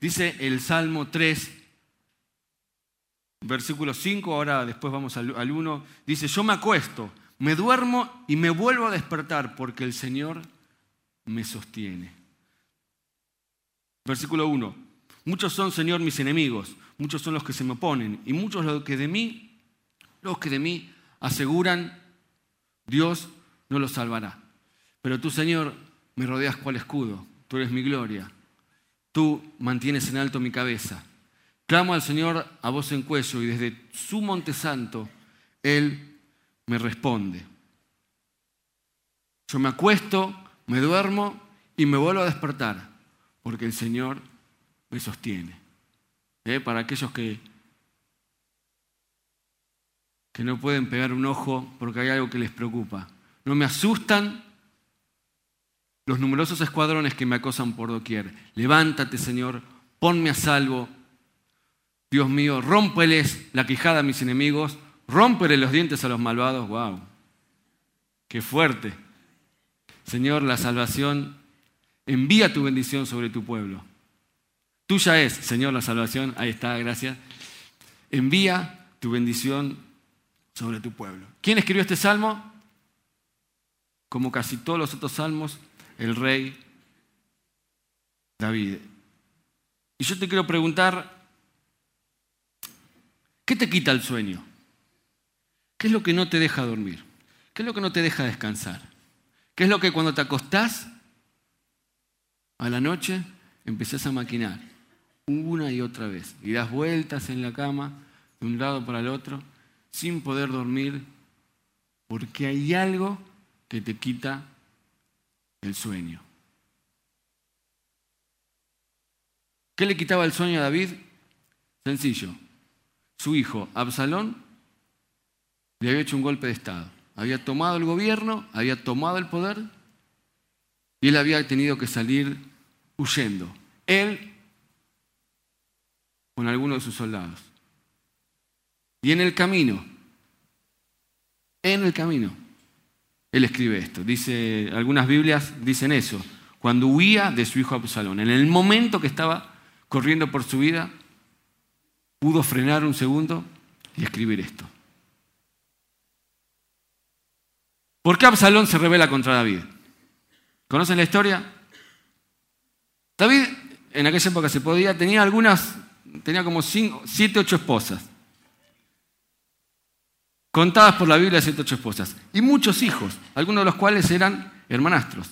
Dice el Salmo 3, versículo 5, ahora después vamos al, al 1, dice, yo me acuesto, me duermo y me vuelvo a despertar porque el Señor me sostiene. Versículo 1, muchos son, Señor, mis enemigos, muchos son los que se me oponen y muchos los que de mí, los que de mí aseguran, Dios no los salvará. Pero tú, Señor, me rodeas cual escudo, tú eres mi gloria, tú mantienes en alto mi cabeza. Clamo al Señor a voz en cuello y desde su monte santo Él me responde. Yo me acuesto, me duermo y me vuelvo a despertar, porque el Señor me sostiene. ¿Eh? Para aquellos que, que no pueden pegar un ojo porque hay algo que les preocupa. No me asustan los numerosos escuadrones que me acosan por doquier. Levántate, Señor, ponme a salvo. Dios mío, rómpeles la quijada a mis enemigos, rómpele los dientes a los malvados. ¡Wow! ¡Qué fuerte! Señor, la salvación, envía tu bendición sobre tu pueblo. Tuya es, Señor, la salvación. Ahí está, gracias. Envía tu bendición sobre tu pueblo. ¿Quién escribió este salmo? Como casi todos los otros salmos, el rey David. Y yo te quiero preguntar, ¿qué te quita el sueño? ¿Qué es lo que no te deja dormir? ¿Qué es lo que no te deja descansar? ¿Qué es lo que cuando te acostás a la noche empezás a maquinar una y otra vez y das vueltas en la cama de un lado para el otro sin poder dormir porque hay algo que te quita el sueño. ¿Qué le quitaba el sueño a David? Sencillo. Su hijo, Absalón, le había hecho un golpe de Estado. Había tomado el gobierno, había tomado el poder y él había tenido que salir huyendo. Él con algunos de sus soldados. Y en el camino, en el camino, él escribe esto. Dice, algunas Biblias dicen eso. Cuando huía de su hijo Absalón, en el momento que estaba corriendo por su vida, pudo frenar un segundo y escribir esto. ¿Por qué Absalón se revela contra David? ¿Conocen la historia? David en aquella época se podía, tenía algunas, tenía como cinco, siete, ocho esposas contadas por la Biblia siete ocho esposas, y muchos hijos, algunos de los cuales eran hermanastros.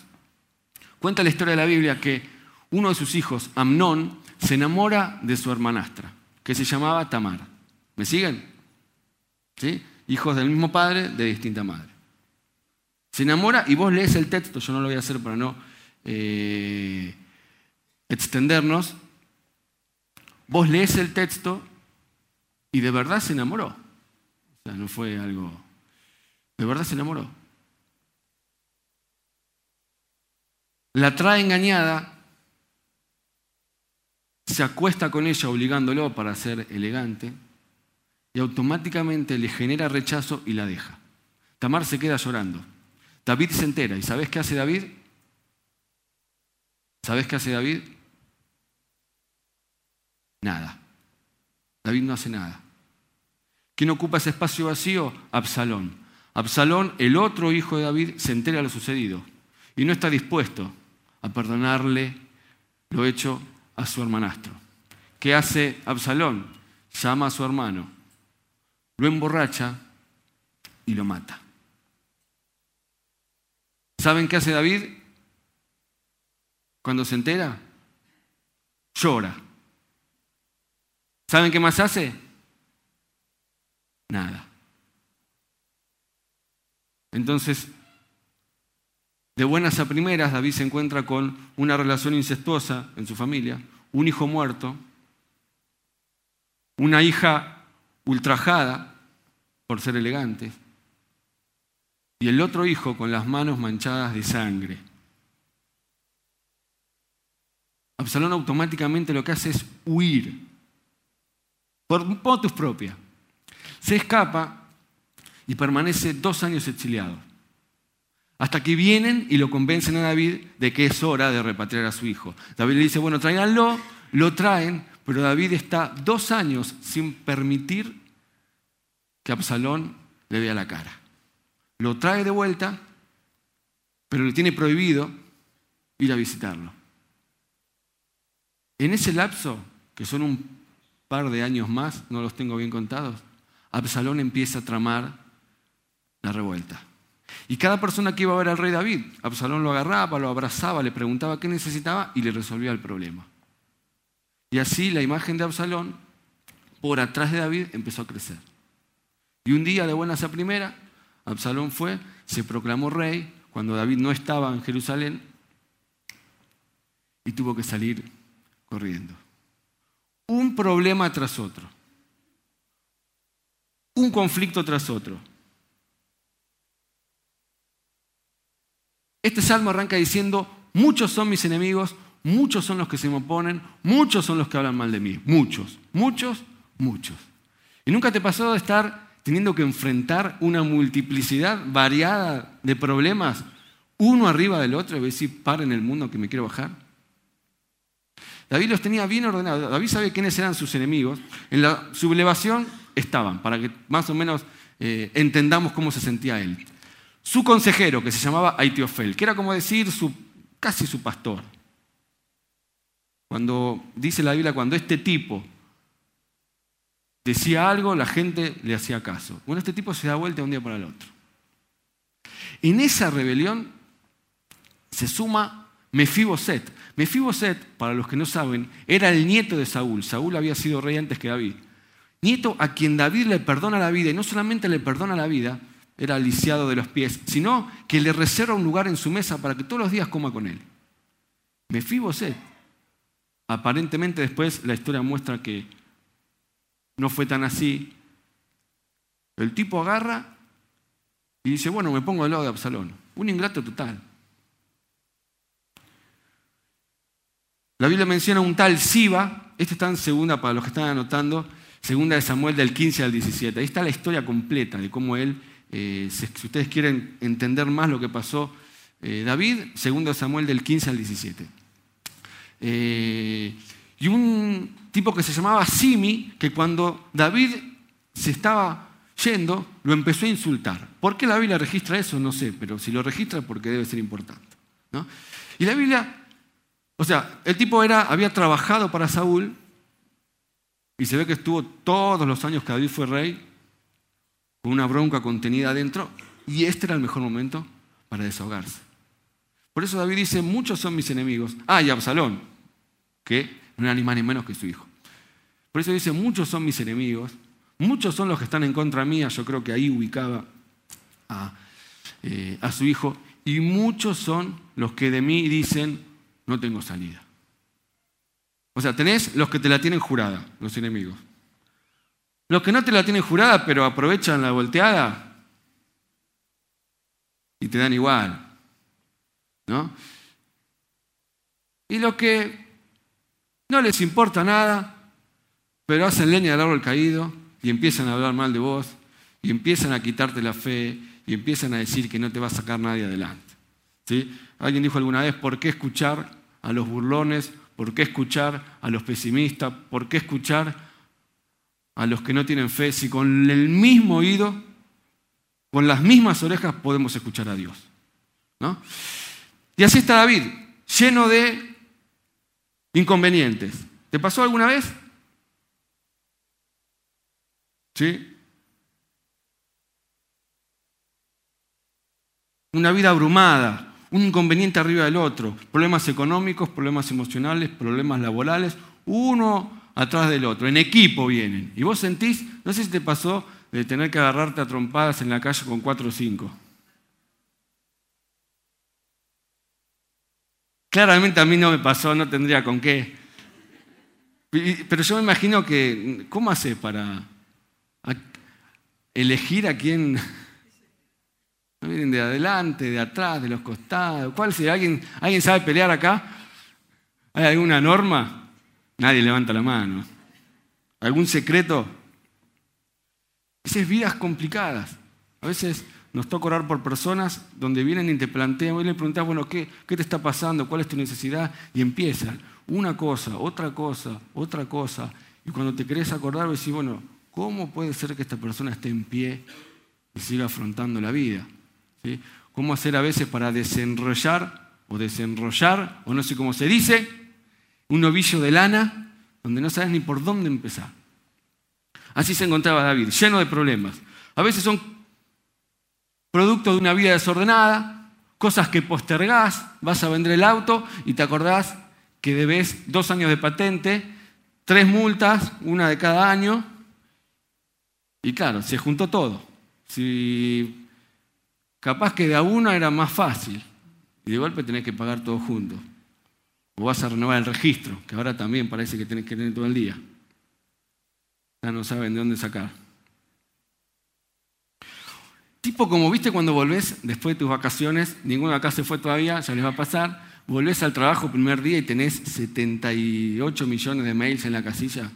Cuenta la historia de la Biblia que uno de sus hijos, Amnón, se enamora de su hermanastra, que se llamaba Tamar. ¿Me siguen? ¿Sí? Hijos del mismo padre, de distinta madre. Se enamora y vos lees el texto, yo no lo voy a hacer para no eh, extendernos. Vos lees el texto y de verdad se enamoró sea, no fue algo... De verdad se enamoró. La trae engañada, se acuesta con ella obligándolo para ser elegante y automáticamente le genera rechazo y la deja. Tamar se queda llorando. David se entera. ¿Y sabes qué hace David? ¿Sabes qué hace David? Nada. David no hace nada. ¿Quién ocupa ese espacio vacío? Absalón. Absalón, el otro hijo de David, se entera de lo sucedido y no está dispuesto a perdonarle lo hecho a su hermanastro. ¿Qué hace Absalón? Llama a su hermano, lo emborracha y lo mata. ¿Saben qué hace David? Cuando se entera, llora. ¿Saben qué más hace? Nada. Entonces, de buenas a primeras, David se encuentra con una relación incestuosa en su familia, un hijo muerto, una hija ultrajada por ser elegante, y el otro hijo con las manos manchadas de sangre. Absalón automáticamente lo que hace es huir por motus propia. Se escapa y permanece dos años exiliado. Hasta que vienen y lo convencen a David de que es hora de repatriar a su hijo. David le dice, bueno, tráiganlo, lo traen, pero David está dos años sin permitir que Absalón le vea la cara. Lo trae de vuelta, pero le tiene prohibido ir a visitarlo. En ese lapso, que son un par de años más, no los tengo bien contados, Absalón empieza a tramar la revuelta. Y cada persona que iba a ver al rey David, Absalón lo agarraba, lo abrazaba, le preguntaba qué necesitaba y le resolvía el problema. Y así la imagen de Absalón, por atrás de David, empezó a crecer. Y un día, de buenas a primera, Absalón fue, se proclamó rey, cuando David no estaba en Jerusalén, y tuvo que salir corriendo. Un problema tras otro. Un conflicto tras otro. Este salmo arranca diciendo, muchos son mis enemigos, muchos son los que se me oponen, muchos son los que hablan mal de mí. Muchos, muchos, muchos. ¿Y nunca te pasó de estar teniendo que enfrentar una multiplicidad variada de problemas, uno arriba del otro, y decir, para en el mundo que me quiero bajar? David los tenía bien ordenados. David sabía quiénes eran sus enemigos. En la sublevación estaban, para que más o menos eh, entendamos cómo se sentía él. Su consejero, que se llamaba Aitiofel, que era como decir su, casi su pastor. Cuando dice la Biblia, cuando este tipo decía algo, la gente le hacía caso. Bueno, este tipo se da vuelta de un día para el otro. En esa rebelión se suma Mefiboset. Mefiboset, para los que no saben, era el nieto de Saúl. Saúl había sido rey antes que David. Nieto a quien David le perdona la vida, y no solamente le perdona la vida, era lisiado de los pies, sino que le reserva un lugar en su mesa para que todos los días coma con él. Mefiboset. Aparentemente después la historia muestra que no fue tan así. El tipo agarra y dice, bueno, me pongo al lado de Absalón. Un ingrato total. La Biblia menciona un tal Siba, este está en segunda para los que están anotando, segunda de Samuel del 15 al 17. Ahí está la historia completa de cómo él, eh, si ustedes quieren entender más lo que pasó eh, David, segunda de Samuel del 15 al 17. Eh, y un tipo que se llamaba Simi, que cuando David se estaba yendo, lo empezó a insultar. ¿Por qué la Biblia registra eso? No sé, pero si lo registra porque debe ser importante. Y la Biblia o sea, el tipo era, había trabajado para Saúl y se ve que estuvo todos los años que David fue rey con una bronca contenida adentro y este era el mejor momento para desahogarse. Por eso David dice, muchos son mis enemigos. Ah, y Absalón, que no era ni más ni menos que su hijo. Por eso dice, muchos son mis enemigos, muchos son los que están en contra mía, yo creo que ahí ubicaba a, eh, a su hijo, y muchos son los que de mí dicen, no tengo salida. O sea, tenés los que te la tienen jurada, los enemigos. Los que no te la tienen jurada, pero aprovechan la volteada y te dan igual. ¿No? Y los que no les importa nada, pero hacen leña del árbol caído y empiezan a hablar mal de vos y empiezan a quitarte la fe y empiezan a decir que no te va a sacar nadie adelante. ¿Sí? Alguien dijo alguna vez, ¿por qué escuchar a los burlones? ¿Por qué escuchar a los pesimistas? ¿Por qué escuchar a los que no tienen fe si con el mismo oído, con las mismas orejas podemos escuchar a Dios? ¿no? Y así está David, lleno de inconvenientes. ¿Te pasó alguna vez? ¿Sí? Una vida abrumada, un inconveniente arriba del otro, problemas económicos, problemas emocionales, problemas laborales, uno atrás del otro, en equipo vienen. Y vos sentís, no sé si te pasó de tener que agarrarte a trompadas en la calle con cuatro o cinco. Claramente a mí no me pasó, no tendría con qué. Pero yo me imagino que, ¿cómo hace para elegir a quién vienen de adelante, de atrás, de los costados. ¿Cuál? ¿Alguien, ¿Alguien sabe pelear acá? ¿Hay alguna norma? Nadie levanta la mano. ¿Algún secreto? A veces vidas complicadas. A veces nos toca orar por personas donde vienen y te plantean, y le preguntas, bueno, ¿qué, ¿qué te está pasando? ¿Cuál es tu necesidad? Y empiezan una cosa, otra cosa, otra cosa. Y cuando te querés acordar, decís, bueno, ¿cómo puede ser que esta persona esté en pie y siga afrontando la vida? ¿Cómo hacer a veces para desenrollar o desenrollar, o no sé cómo se dice, un novillo de lana donde no sabes ni por dónde empezar? Así se encontraba David, lleno de problemas. A veces son producto de una vida desordenada, cosas que postergás, vas a vender el auto y te acordás que debes dos años de patente, tres multas, una de cada año, y claro, se juntó todo. Si capaz que de a una era más fácil, y de golpe tenés que pagar todo junto. O vas a renovar el registro, que ahora también parece que tenés que tener todo el día. Ya no saben de dónde sacar. Tipo como viste cuando volvés después de tus vacaciones, ninguno de acá se fue todavía, ya les va a pasar, volvés al trabajo primer día y tenés 78 millones de mails en la casilla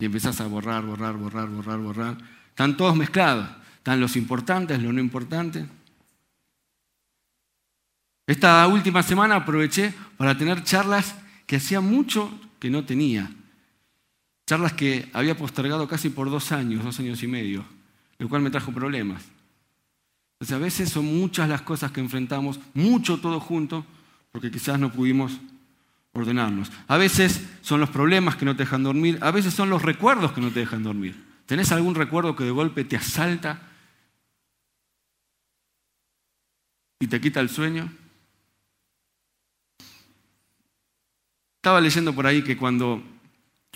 y empezás a borrar, borrar, borrar, borrar, borrar. Están todos mezclados, están los importantes, los no importantes. Esta última semana aproveché para tener charlas que hacía mucho que no tenía. Charlas que había postergado casi por dos años, dos años y medio, lo cual me trajo problemas. Entonces a veces son muchas las cosas que enfrentamos, mucho todo junto, porque quizás no pudimos ordenarnos. A veces son los problemas que no te dejan dormir, a veces son los recuerdos que no te dejan dormir. ¿Tenés algún recuerdo que de golpe te asalta y te quita el sueño? Estaba leyendo por ahí que cuando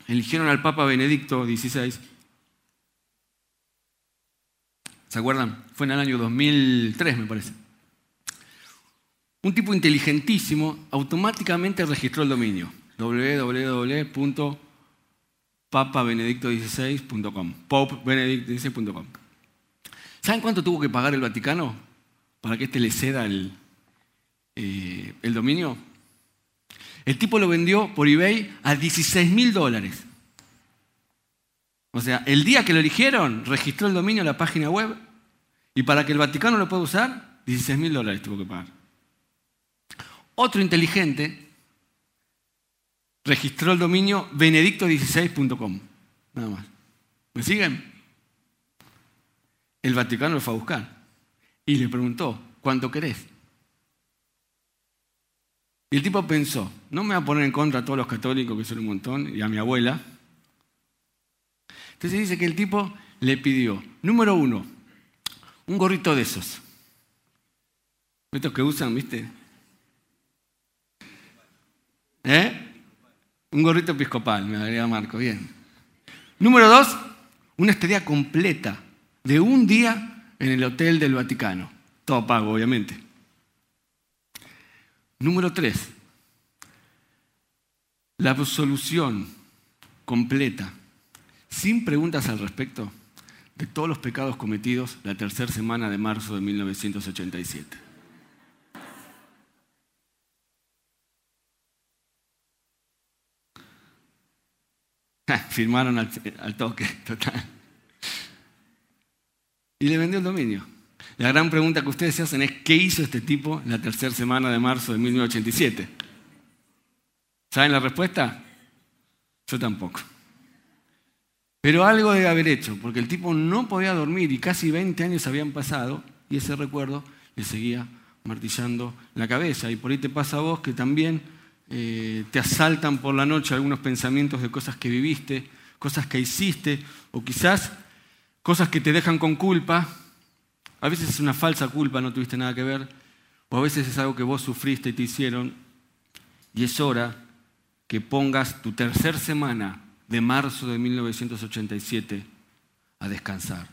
eligieron al Papa Benedicto XVI. ¿Se acuerdan? Fue en el año 2003, me parece. Un tipo inteligentísimo automáticamente registró el dominio www.papabenedicto16.com popebenedicto16.com ¿Saben cuánto tuvo que pagar el Vaticano para que éste le ceda el, eh, el dominio? El tipo lo vendió por eBay a 16 mil dólares. O sea, el día que lo eligieron, registró el dominio en la página web y para que el Vaticano lo pueda usar, 16 mil dólares tuvo que pagar. Otro inteligente registró el dominio benedicto16.com. Nada más. ¿Me siguen? El Vaticano lo fue a buscar y le preguntó, ¿cuánto querés? Y el tipo pensó, no me voy a poner en contra a todos los católicos, que son un montón, y a mi abuela. Entonces dice que el tipo le pidió, número uno, un gorrito de esos. Estos que usan, ¿viste? ¿Eh? Un gorrito episcopal, me agrega Marco, bien. Número dos, una estadía completa de un día en el Hotel del Vaticano. Todo pago, obviamente. Número tres, la absolución completa, sin preguntas al respecto, de todos los pecados cometidos la tercera semana de marzo de 1987. Firmaron al, al toque, total. Y le vendió el dominio. La gran pregunta que ustedes se hacen es, ¿qué hizo este tipo la tercera semana de marzo de 1987? ¿Saben la respuesta? Yo tampoco. Pero algo debe haber hecho, porque el tipo no podía dormir y casi 20 años habían pasado y ese recuerdo le seguía martillando la cabeza. Y por ahí te pasa a vos que también eh, te asaltan por la noche algunos pensamientos de cosas que viviste, cosas que hiciste, o quizás cosas que te dejan con culpa a veces es una falsa culpa, no tuviste nada que ver, o a veces es algo que vos sufriste y te hicieron, y es hora que pongas tu tercer semana de marzo de 1987 a descansar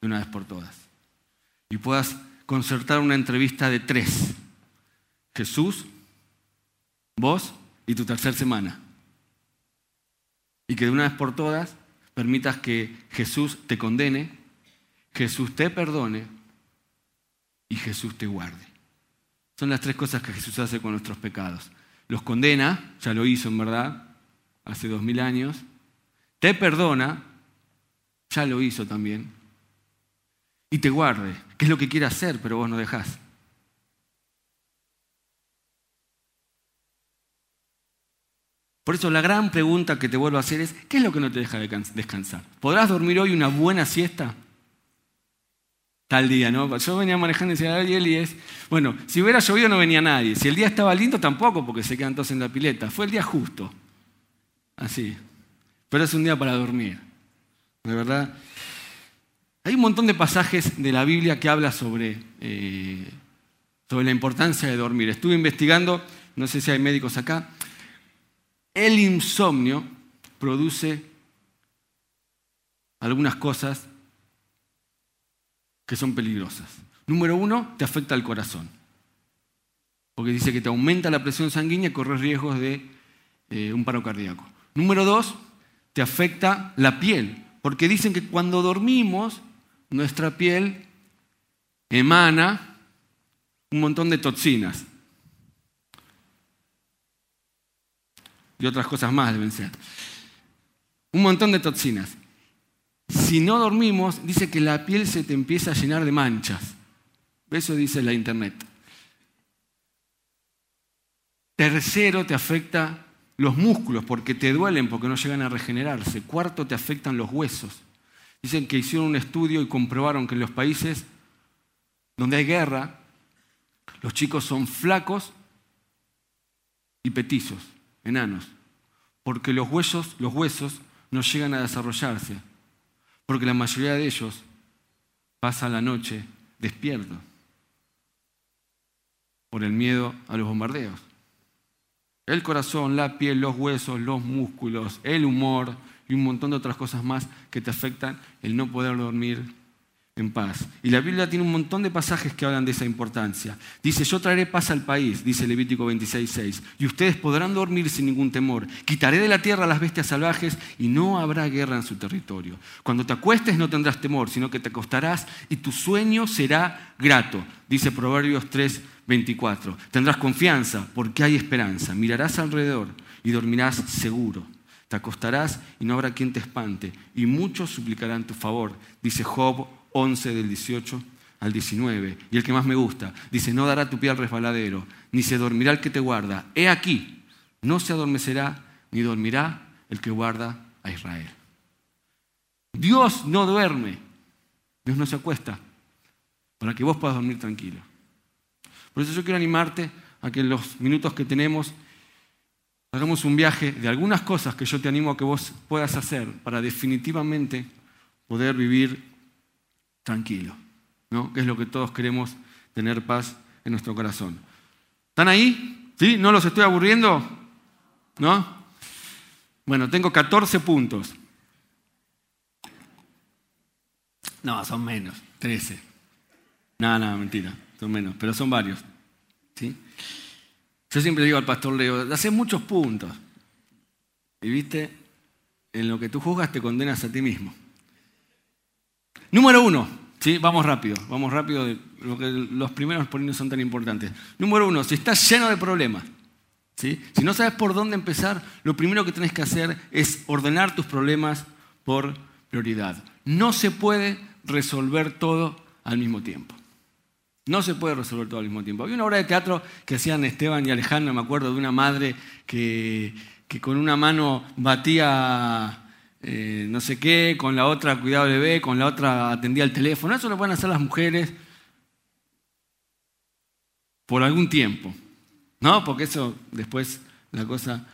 de una vez por todas. Y puedas concertar una entrevista de tres. Jesús, vos y tu tercer semana. Y que de una vez por todas permitas que Jesús te condene, Jesús te perdone y Jesús te guarde. Son las tres cosas que Jesús hace con nuestros pecados. Los condena, ya lo hizo en verdad, hace dos mil años. Te perdona, ya lo hizo también. y te guarde, que es lo que quiere hacer, pero vos no dejás. Por eso la gran pregunta que te vuelvo a hacer es, ¿qué es lo que no te deja descansar? ¿Podrás dormir hoy una buena siesta? Tal día, ¿no? Yo venía manejando y decía, y es, bueno, si hubiera llovido no venía nadie, si el día estaba lindo tampoco, porque se quedan todos en la pileta, fue el día justo, así. Pero es un día para dormir, de verdad. Hay un montón de pasajes de la Biblia que habla sobre, eh, sobre la importancia de dormir. Estuve investigando, no sé si hay médicos acá, el insomnio produce algunas cosas que son peligrosas. Número uno, te afecta el corazón, porque dice que te aumenta la presión sanguínea y corres riesgos de eh, un paro cardíaco. Número dos, te afecta la piel, porque dicen que cuando dormimos, nuestra piel emana un montón de toxinas. y otras cosas más deben ser. Un montón de toxinas. Si no dormimos, dice que la piel se te empieza a llenar de manchas. Eso dice la internet. Tercero, te afecta los músculos porque te duelen, porque no llegan a regenerarse. Cuarto, te afectan los huesos. Dicen que hicieron un estudio y comprobaron que en los países donde hay guerra, los chicos son flacos y petizos enanos, porque los huesos, los huesos no llegan a desarrollarse, porque la mayoría de ellos pasa la noche despierto por el miedo a los bombardeos. El corazón, la piel, los huesos, los músculos, el humor y un montón de otras cosas más que te afectan el no poder dormir en paz. Y la Biblia tiene un montón de pasajes que hablan de esa importancia. Dice, yo traeré paz al país, dice Levítico 26.6, y ustedes podrán dormir sin ningún temor. Quitaré de la tierra las bestias salvajes y no habrá guerra en su territorio. Cuando te acuestes no tendrás temor, sino que te acostarás y tu sueño será grato, dice Proverbios 3.24. Tendrás confianza porque hay esperanza. Mirarás alrededor y dormirás seguro. Te acostarás y no habrá quien te espante, y muchos suplicarán tu favor, dice Job 11 del 18 al 19. Y el que más me gusta, dice, no dará tu pie al resbaladero, ni se dormirá el que te guarda. He aquí, no se adormecerá, ni dormirá el que guarda a Israel. Dios no duerme, Dios no se acuesta, para que vos puedas dormir tranquilo. Por eso yo quiero animarte a que en los minutos que tenemos hagamos un viaje de algunas cosas que yo te animo a que vos puedas hacer para definitivamente poder vivir tranquilo, ¿no? Que es lo que todos queremos, tener paz en nuestro corazón. ¿Están ahí? ¿Sí? ¿No los estoy aburriendo? ¿No? Bueno, tengo 14 puntos. No, son menos, 13. No, no, mentira, son menos, pero son varios. ¿Sí? Yo siempre digo al pastor Leo, hace muchos puntos. Y viste, en lo que tú juzgas te condenas a ti mismo. Número uno, ¿sí? vamos rápido, vamos rápido, lo que los primeros por son tan importantes. Número uno, si estás lleno de problemas, ¿sí? si no sabes por dónde empezar, lo primero que tienes que hacer es ordenar tus problemas por prioridad. No se puede resolver todo al mismo tiempo. No se puede resolver todo al mismo tiempo. Había una obra de teatro que hacían Esteban y Alejandro, me acuerdo, de una madre que, que con una mano batía eh, no sé qué, con la otra cuidaba el bebé, con la otra atendía el teléfono. Eso lo pueden hacer las mujeres por algún tiempo, ¿no? Porque eso después la cosa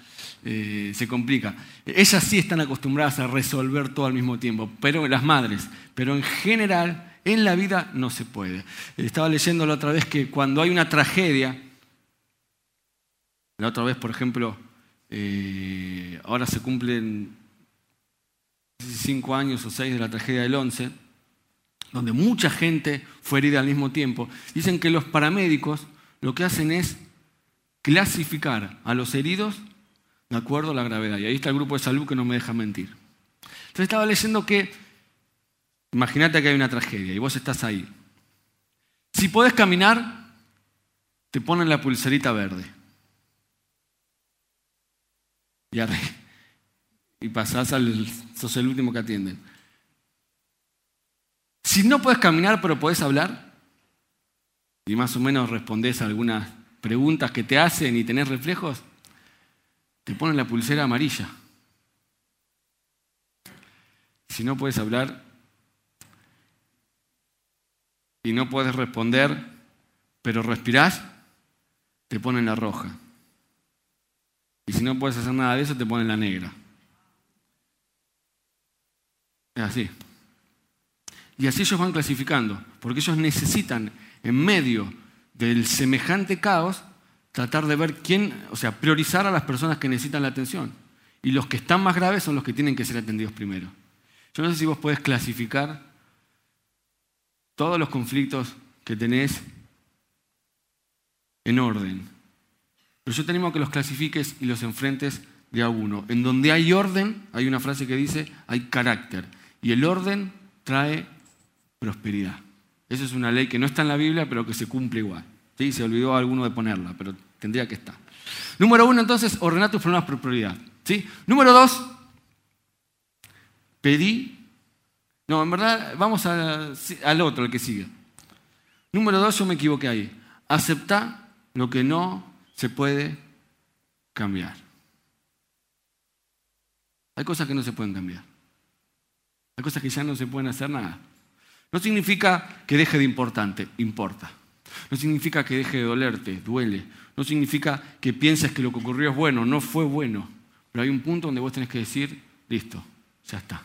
eh, se complica. Ellas sí están acostumbradas a resolver todo al mismo tiempo, pero las madres, pero en general en la vida no se puede. Estaba leyendo la otra vez que cuando hay una tragedia, la otra vez, por ejemplo, eh, ahora se cumplen cinco años o seis de la tragedia del 11, donde mucha gente fue herida al mismo tiempo, dicen que los paramédicos lo que hacen es clasificar a los heridos de acuerdo a la gravedad. Y ahí está el grupo de salud que no me deja mentir. Entonces estaba leyendo que, imagínate que hay una tragedia y vos estás ahí. Si podés caminar, te ponen la pulserita verde. Y arriba y pasás al, sos el último que atienden. Si no puedes caminar pero puedes hablar, y más o menos respondes a algunas preguntas que te hacen y tenés reflejos, te ponen la pulsera amarilla. Si no puedes hablar y no puedes responder, pero respirás, te ponen la roja. Y si no puedes hacer nada de eso, te ponen la negra. Es así. Y así ellos van clasificando, porque ellos necesitan, en medio del semejante caos, tratar de ver quién, o sea, priorizar a las personas que necesitan la atención. Y los que están más graves son los que tienen que ser atendidos primero. Yo no sé si vos podés clasificar todos los conflictos que tenés en orden. Pero yo tenemos que los clasifiques y los enfrentes de a uno. En donde hay orden, hay una frase que dice, hay carácter. Y el orden trae prosperidad. Esa es una ley que no está en la Biblia, pero que se cumple igual. ¿Sí? Se olvidó alguno de ponerla, pero tendría que estar. Número uno, entonces, ordenar tus problemas por prioridad. ¿Sí? Número dos, pedí. No, en verdad, vamos al otro, el que sigue. Número dos, yo me equivoqué ahí. Acepta lo que no se puede cambiar. Hay cosas que no se pueden cambiar. Hay cosas que ya no se pueden hacer nada. No significa que deje de importante, importa. No significa que deje de dolerte, duele. No significa que pienses que lo que ocurrió es bueno, no fue bueno. Pero hay un punto donde vos tenés que decir, listo, ya está.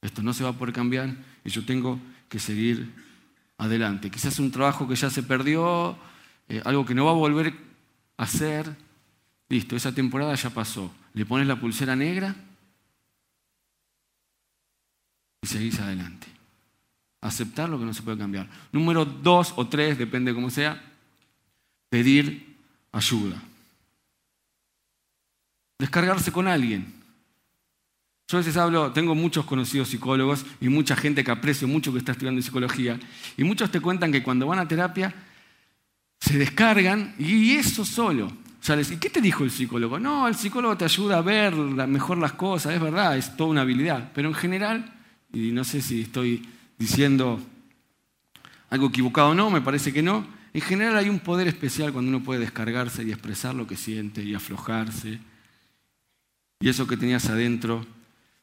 Esto no se va a poder cambiar y yo tengo que seguir adelante. Quizás un trabajo que ya se perdió, eh, algo que no va a volver a hacer. Listo, esa temporada ya pasó. Le pones la pulsera negra y seguís adelante. Aceptar lo que no se puede cambiar. Número dos o tres, depende de cómo sea, pedir ayuda. Descargarse con alguien. Yo a veces hablo, tengo muchos conocidos psicólogos y mucha gente que aprecio mucho que está estudiando psicología, y muchos te cuentan que cuando van a terapia se descargan y eso solo. ¿Y qué te dijo el psicólogo? No, el psicólogo te ayuda a ver mejor las cosas, es verdad, es toda una habilidad, pero en general, y no sé si estoy diciendo algo equivocado o no, me parece que no, en general hay un poder especial cuando uno puede descargarse y expresar lo que siente y aflojarse. Y eso que tenías adentro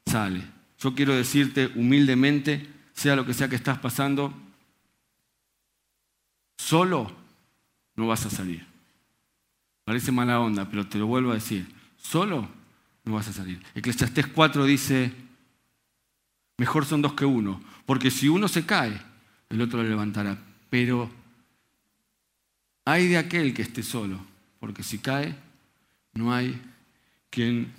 sale. Yo quiero decirte humildemente, sea lo que sea que estás pasando, solo no vas a salir. Parece mala onda, pero te lo vuelvo a decir, solo no vas a salir. Eclesiastés 4 dice, mejor son dos que uno, porque si uno se cae, el otro lo levantará. Pero hay de aquel que esté solo, porque si cae, no hay quien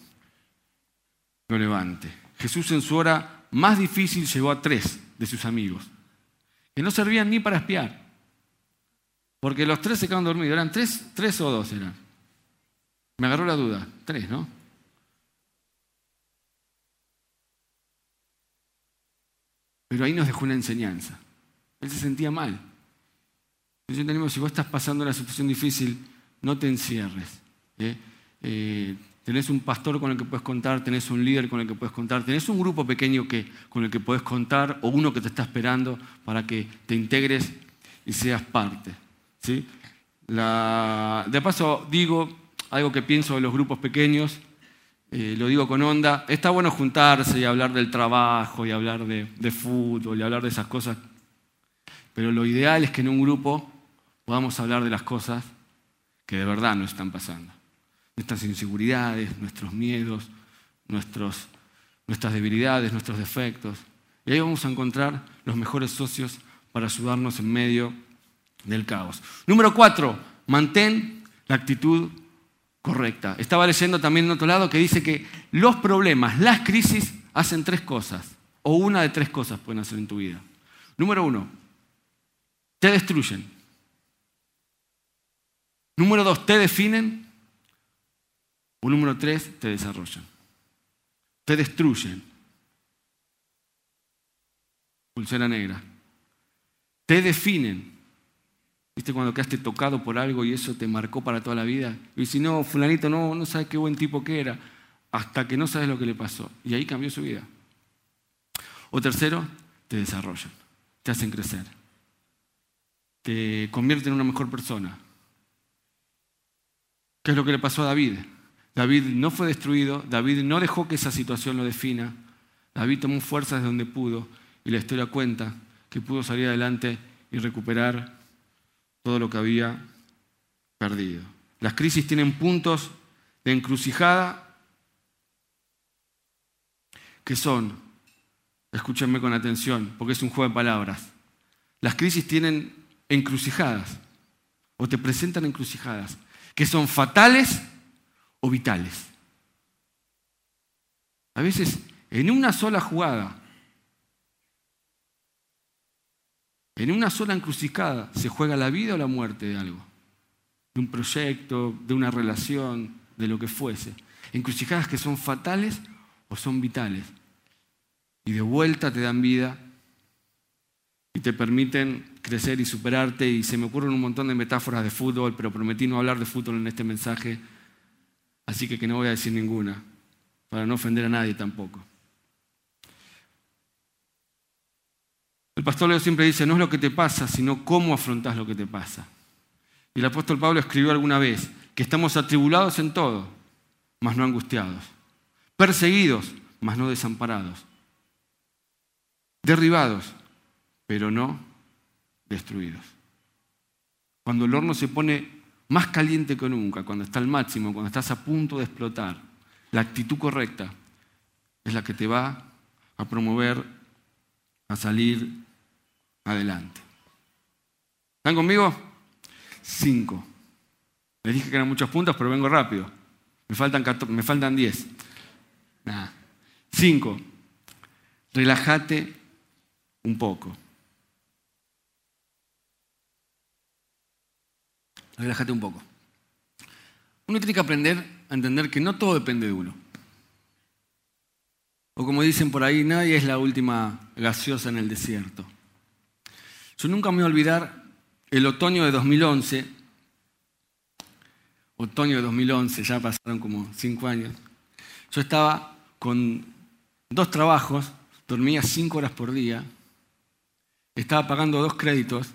lo levante. Jesús en su hora más difícil llevó a tres de sus amigos, que no servían ni para espiar, porque los tres se quedaron dormidos. ¿Eran tres, tres o dos eran? Me agarró la duda. Tres, ¿no? Pero ahí nos dejó una enseñanza. Él se sentía mal. Entonces tenemos, si vos estás pasando una situación difícil, no te encierres. ¿eh? Eh, tenés un pastor con el que puedes contar, tenés un líder con el que puedes contar, tenés un grupo pequeño que, con el que puedes contar o uno que te está esperando para que te integres y seas parte. ¿sí? de paso digo algo que pienso de los grupos pequeños, eh, lo digo con onda, está bueno juntarse y hablar del trabajo y hablar de, fútbol y hablar de esas cosas, pero lo ideal es que en un grupo podamos hablar de las cosas que de verdad nos están pasando. Nuestras inseguridades, nuestros miedos, nuestros, nuestras debilidades, nuestros defectos. Y ahí vamos a encontrar los mejores socios para ayudarnos en medio del caos. Número cuatro, mantén la actitud correcta. Estaba leyendo también en otro lado que dice que los problemas, las crisis, hacen tres cosas, o una de tres cosas pueden hacer en tu vida. Número uno, te destruyen. Número dos, te definen. O número tres, te desarrollan. Te destruyen. Pulsera negra. Te definen. ¿Viste cuando quedaste tocado por algo y eso te marcó para toda la vida? Y si no, fulanito no, no sabes qué buen tipo que era, hasta que no sabes lo que le pasó. Y ahí cambió su vida. O tercero, te desarrollan. te hacen crecer, te convierten en una mejor persona. ¿Qué es lo que le pasó a David? David no fue destruido, David no dejó que esa situación lo defina, David tomó fuerzas de donde pudo y la historia cuenta que pudo salir adelante y recuperar todo lo que había perdido. Las crisis tienen puntos de encrucijada que son, escúchenme con atención, porque es un juego de palabras, las crisis tienen encrucijadas o te presentan encrucijadas que son fatales o vitales. A veces en una sola jugada, en una sola encrucijada se juega la vida o la muerte de algo, de un proyecto, de una relación, de lo que fuese. Encrucijadas que son fatales o son vitales. Y de vuelta te dan vida y te permiten crecer y superarte. Y se me ocurren un montón de metáforas de fútbol, pero prometí no hablar de fútbol en este mensaje, así que que no voy a decir ninguna, para no ofender a nadie tampoco. El pastor Leo siempre dice, no es lo que te pasa, sino cómo afrontas lo que te pasa. Y el apóstol Pablo escribió alguna vez que estamos atribulados en todo, mas no angustiados perseguidos, mas no desamparados, derribados, pero no destruidos. Cuando el horno se pone más caliente que nunca, cuando está al máximo, cuando estás a punto de explotar, la actitud correcta es la que te va a promover a salir adelante. ¿Están conmigo? Cinco. Les dije que eran muchos puntos, pero vengo rápido. Me faltan, me faltan diez. Cinco, relájate un poco. Relájate un poco. Uno tiene que aprender a entender que no todo depende de uno. O como dicen por ahí, nadie es la última gaseosa en el desierto. Yo nunca me voy a olvidar el otoño de 2011. Otoño de 2011, ya pasaron como cinco años. Yo estaba con dos trabajos, dormía cinco horas por día, estaba pagando dos créditos,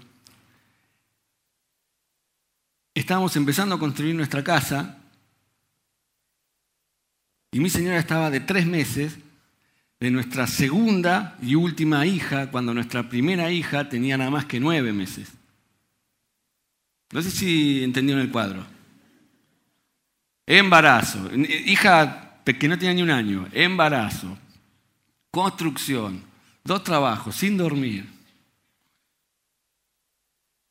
estábamos empezando a construir nuestra casa y mi señora estaba de tres meses de nuestra segunda y última hija, cuando nuestra primera hija tenía nada más que nueve meses. No sé si entendieron el cuadro. Embarazo. Hija que no tenía ni un año, embarazo, construcción, dos trabajos, sin dormir.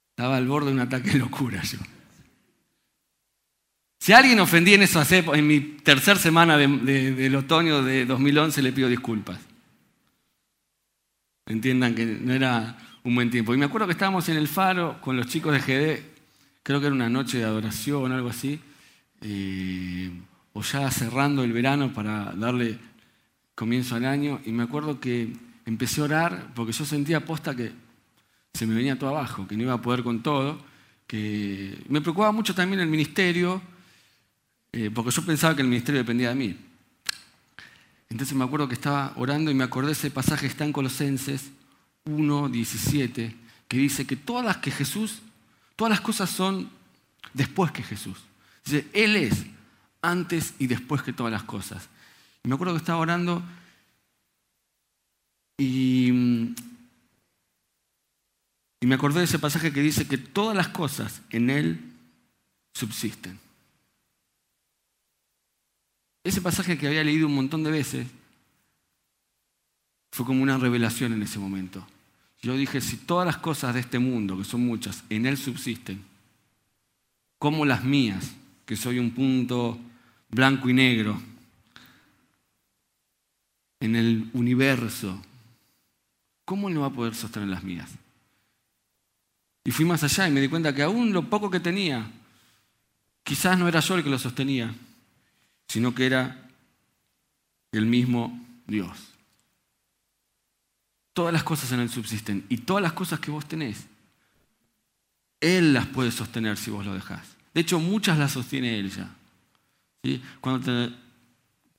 Estaba al borde de un ataque de locura yo. Si alguien ofendí en esa en mi tercera semana del otoño de 2011, le pido disculpas. Entiendan que no era un buen tiempo. Y me acuerdo que estábamos en el faro con los chicos de GD, creo que era una noche de adoración o algo así. Eh, o ya cerrando el verano para darle comienzo al año. Y me acuerdo que empecé a orar porque yo sentía aposta que se me venía todo abajo, que no iba a poder con todo, que me preocupaba mucho también el ministerio, eh, porque yo pensaba que el ministerio dependía de mí. Entonces me acuerdo que estaba orando y me acordé ese pasaje que está en Colosenses 1, 17, que dice que todas las que Jesús, todas las cosas son después que Jesús. Dice, Él es antes y después que todas las cosas. Y me acuerdo que estaba orando y, y me acordé de ese pasaje que dice que todas las cosas en Él subsisten. Ese pasaje que había leído un montón de veces fue como una revelación en ese momento. Yo dije, si todas las cosas de este mundo, que son muchas, en Él subsisten, como las mías, que soy un punto blanco y negro, en el universo, ¿cómo no va a poder sostener las mías? Y fui más allá y me di cuenta que aún lo poco que tenía, quizás no era yo el que lo sostenía, sino que era el mismo Dios. Todas las cosas en Él subsisten y todas las cosas que vos tenés, Él las puede sostener si vos lo dejás. De hecho, muchas las sostiene Él ya. Cuando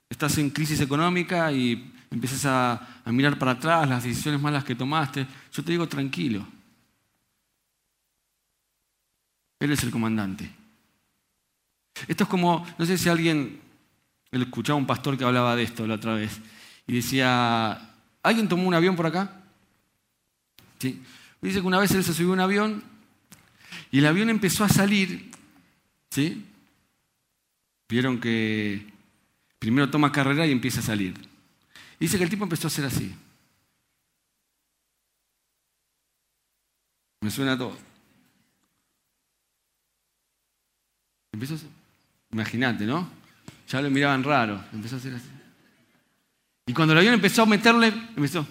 estás en crisis económica y, empiezas a, a mirar para atrás las decisiones malas que tomaste, yo te digo tranquilo. Él es el comandante. Esto es como, no sé si alguien, escuchaba a un pastor que hablaba de esto la otra vez, y decía, ¿alguien tomó un avión por acá? Sí. Dice que una vez él se subió a un avión y el avión empezó a salir, ¿sí? Vieron que primero toma carrera y empieza a salir. Dice que el tipo empezó a hacer así. Me suena todo. Imagínate, ¿no? Ya lo miraban raro. Empezó a hacer así. Y cuando el avión empezó a meterle, empezó.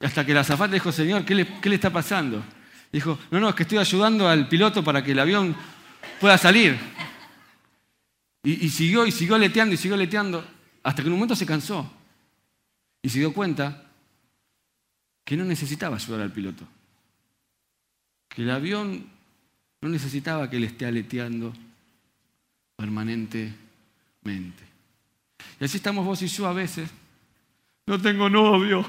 Hasta que la azafata dijo, Señor, ¿qué le, está pasando? Dijo, no, no, es que estoy ayudando al piloto para que el avión pueda salir. Y, y, siguió y siguió leteando y siguió leteando, hasta que en un momento se cansó. Y se dio cuenta que no necesitaba ayudar al piloto. Que el avión no necesitaba que él esté aleteando permanentemente. Y así estamos vos y yo a veces. No tengo novio.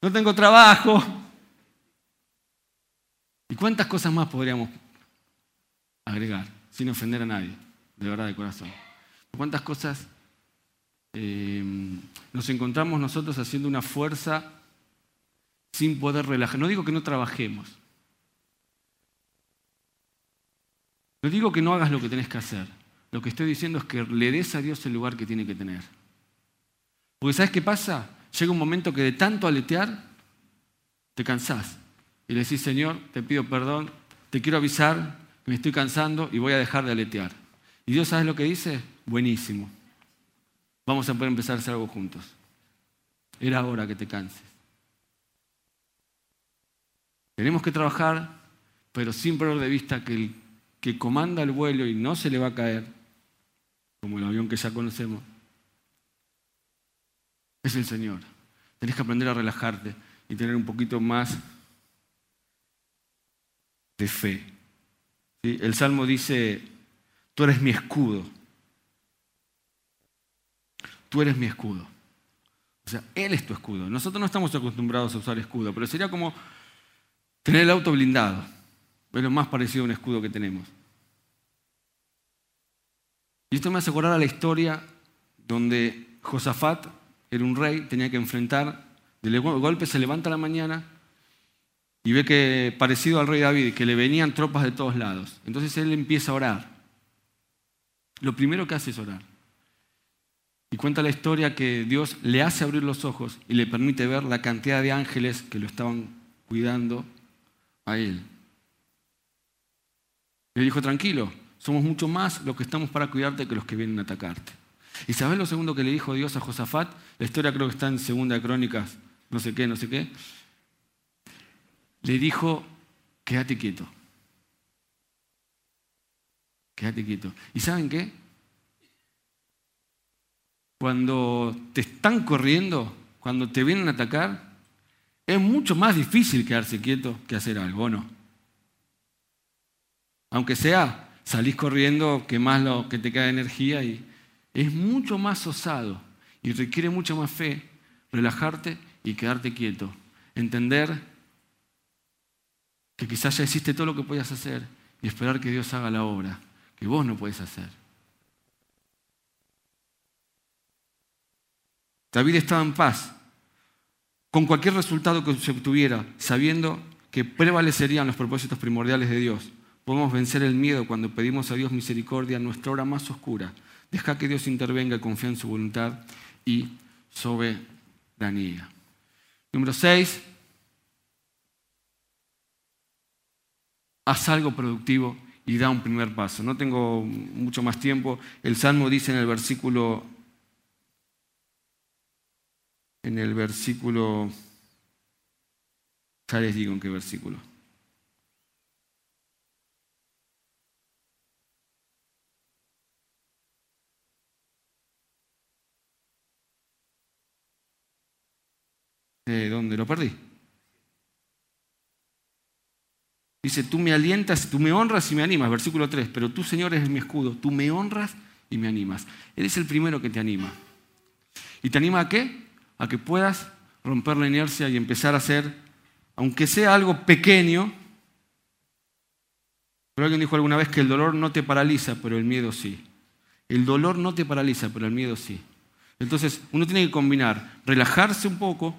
no tengo trabajo. ¿Y cuántas cosas más podríamos agregar sin ofender a nadie, de verdad de corazón? ¿Cuántas cosas eh, nos encontramos nosotros haciendo una fuerza sin poder relajar? No digo que no trabajemos. No digo que no hagas lo que tenés que hacer. Lo que estoy diciendo es que le des a Dios el lugar que tiene que tener. Porque ¿sabes qué pasa? llega un momento que de tanto aletear, te cansás. Y le decís, Señor, te pido perdón, te quiero avisar que me estoy cansando y voy a dejar de aletear. Y Dios, ¿sabes lo que dice? Buenísimo. Vamos a poder empezar a hacer algo juntos. Era hora que te canses. Tenemos que trabajar, pero sin perder de vista que el que comanda el vuelo y no se le va a caer, como el avión que ya conocemos, es el Señor. Tenés que aprender a relajarte y tener un poquito más de fe. El Salmo dice, tú eres mi escudo. Tú eres mi escudo. O sea, Él es tu escudo. Nosotros no estamos acostumbrados a usar escudo, pero sería como tener el auto blindado. Es lo más parecido a un escudo que tenemos. Y esto me hace acordar a la historia donde Josafat era un rey, tenía que enfrentar, de golpe se levanta la mañana y ve que, parecido al rey David, que le venían tropas de todos lados. Entonces él empieza a orar. Lo primero que hace es orar. Y cuenta la historia que Dios le hace abrir los ojos y le permite ver la cantidad de ángeles que lo estaban cuidando a él. Le dijo, tranquilo, somos mucho más los que estamos para cuidarte que los que vienen a atacarte. ¿Y sabes lo segundo que le dijo Dios a Josafat? La historia creo que está en Segunda Crónicas, no sé qué, no sé qué. Le dijo, quédate quieto. Quédate quieto. ¿Y saben qué? Cuando te están corriendo, cuando te vienen a atacar, es mucho más difícil quedarse quieto que hacer algo, ¿no? Aunque sea, salís corriendo, quemás lo que te queda de energía y es mucho más osado y requiere mucha más fe relajarte y quedarte quieto. Entender que quizás ya hiciste todo lo que podías hacer y esperar que Dios haga la obra que vos no puedes hacer. David estaba en paz con cualquier resultado que se obtuviera, sabiendo que prevalecerían los propósitos primordiales de Dios. Podemos vencer el miedo cuando pedimos a Dios misericordia en nuestra hora más oscura Deja que Dios intervenga y confía en su voluntad y soberanía. Número seis, haz algo productivo y da un primer paso. No tengo mucho más tiempo. El Salmo dice en el versículo, en el versículo, ya les digo en qué versículo. ¿De dónde lo perdí? Dice, tú me alientas, tú me honras y me animas, versículo 3, pero tú, Señor, eres mi escudo, tú me honras y me animas. Él es el primero que te anima. ¿Y te anima a qué? A que puedas romper la inercia y empezar a hacer, aunque sea algo pequeño, pero alguien dijo alguna vez que el dolor no te paraliza, pero el miedo sí. El dolor no te paraliza, pero el miedo sí. Entonces, uno tiene que combinar, relajarse un poco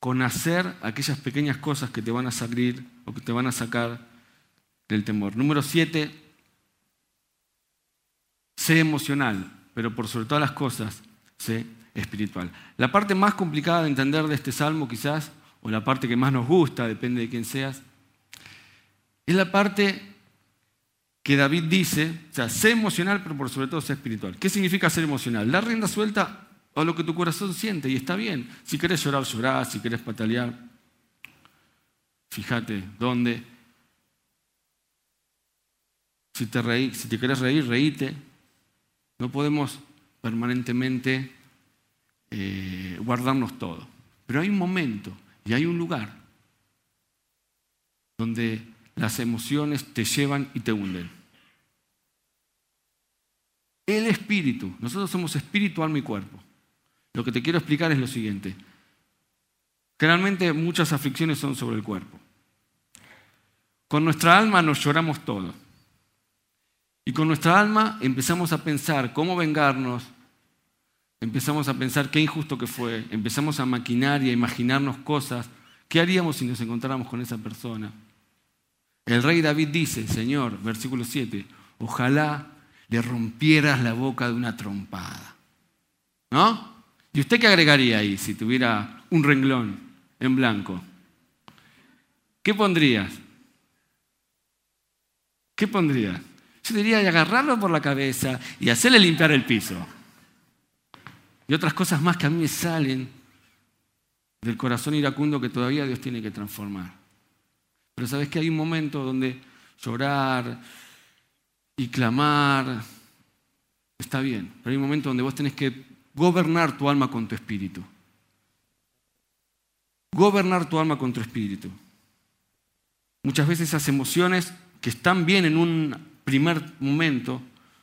con hacer aquellas pequeñas cosas que te van a salir o que te van a sacar del temor. Número siete, sé emocional, pero por sobre todas las cosas, sé espiritual. La parte más complicada de entender de este salmo quizás, o la parte que más nos gusta, depende de quién seas, es la parte que David dice, o sea, sé emocional, pero por sobre todo sé espiritual. ¿Qué significa ser emocional? La rienda suelta a lo que tu corazón siente y está bien. Si querés llorar, llorá, si querés patalear, fíjate dónde. Si te, reí, si te querés reír, reíte. No podemos permanentemente eh, guardarnos todo. Pero hay un momento y hay un lugar donde las emociones te llevan y te hunden. El espíritu, nosotros somos espíritu, alma y cuerpo. Lo que te quiero explicar es lo siguiente. Generalmente muchas aflicciones son sobre el cuerpo. Con nuestra alma nos lloramos todo. Y con nuestra alma empezamos a pensar cómo vengarnos, empezamos a pensar qué injusto que fue, empezamos a maquinar y a imaginarnos cosas. ¿Qué haríamos si nos encontráramos con esa persona? El rey David dice, Señor, versículo 7, ojalá le rompieras la boca de una trompada. ¿No? ¿Y usted qué agregaría ahí si tuviera un renglón en blanco? ¿Qué pondrías? ¿Qué pondrías? Yo diría agarrarlo por la cabeza y hacerle limpiar el piso. Y otras cosas más que a mí me salen del corazón iracundo que todavía Dios tiene que transformar. Pero sabes que hay un momento donde llorar y clamar está bien, pero hay un momento donde vos tenés que gobernar tu alma con tu espíritu. Gobernar tu alma con tu espíritu. Muchas veces esas emociones que están bien en un primer momento